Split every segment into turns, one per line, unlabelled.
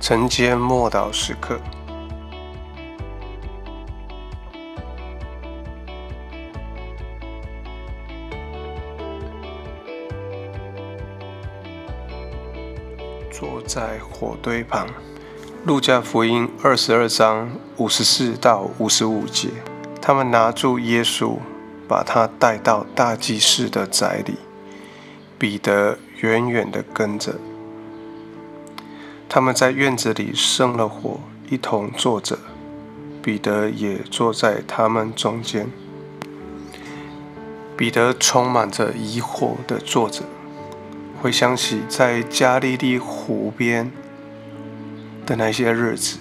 晨间默祷时刻，坐在火堆旁。路加福音二十二章五十四到五十五节，他们拿住耶稣，把他带到大祭司的宅里。彼得远远的跟着。他们在院子里生了火，一同坐着。彼得也坐在他们中间。彼得充满着疑惑地坐着，回想起在加利利湖边的那些日子，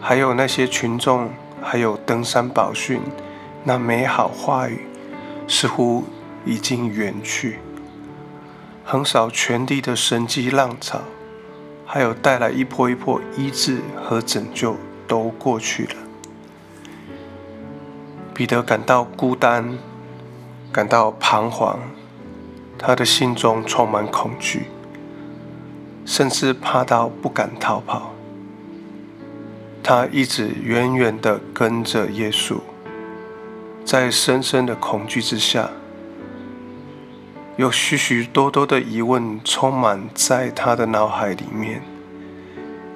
还有那些群众，还有登山宝训那美好话语，似乎已经远去。横扫全地的神迹浪潮。还有带来一波一波医治和拯救都过去了。彼得感到孤单，感到彷徨，他的心中充满恐惧，甚至怕到不敢逃跑。他一直远远地跟着耶稣，在深深的恐惧之下。有许许多多的疑问充满在他的脑海里面。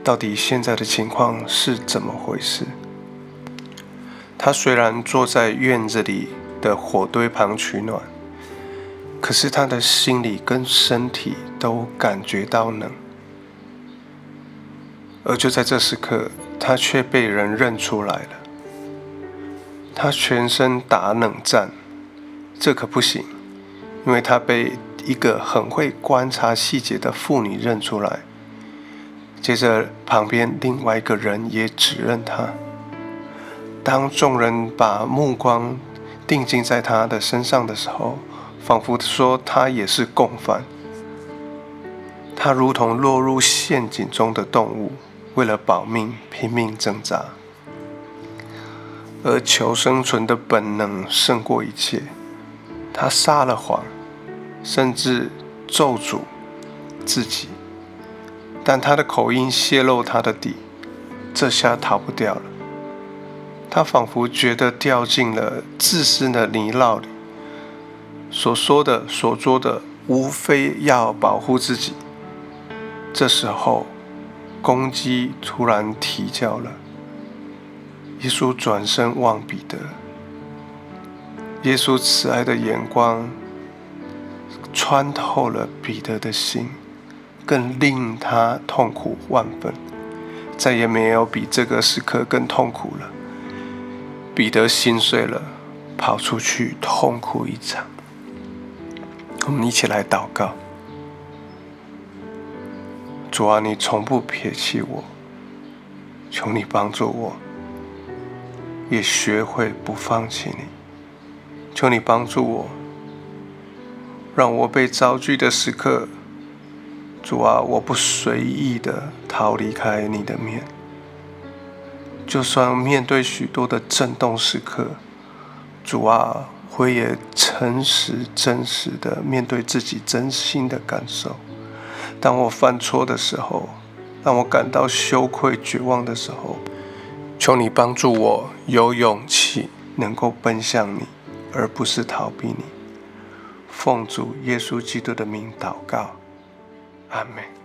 到底现在的情况是怎么回事？他虽然坐在院子里的火堆旁取暖，可是他的心里跟身体都感觉到冷。而就在这时刻，他却被人认出来了。他全身打冷战，这可不行。因为他被一个很会观察细节的妇女认出来，接着旁边另外一个人也指认他。当众人把目光定睛在他的身上的时候，仿佛说他也是共犯。他如同落入陷阱中的动物，为了保命拼命挣扎，而求生存的本能胜过一切。他撒了谎。甚至咒诅自己，但他的口音泄露他的底，这下逃不掉了。他仿佛觉得掉进了自私的泥淖里，所说的、所做的，无非要保护自己。这时候，公鸡突然啼叫了。耶稣转身望彼得，耶稣慈爱的眼光。穿透了彼得的心，更令他痛苦万分。再也没有比这个时刻更痛苦了。彼得心碎了，跑出去痛哭一场。我们一起来祷告：主啊，你从不撇弃我，求你帮助我，也学会不放弃你。求你帮助我。让我被遭拒的时刻，主啊，我不随意的逃离开你的面。就算面对许多的震动时刻，主啊，我也诚实真实的面对自己真心的感受。当我犯错的时候，让我感到羞愧绝望的时候，求你帮助我有勇气，能够奔向你，而不是逃避你。奉主耶稣基督的名祷告，阿门。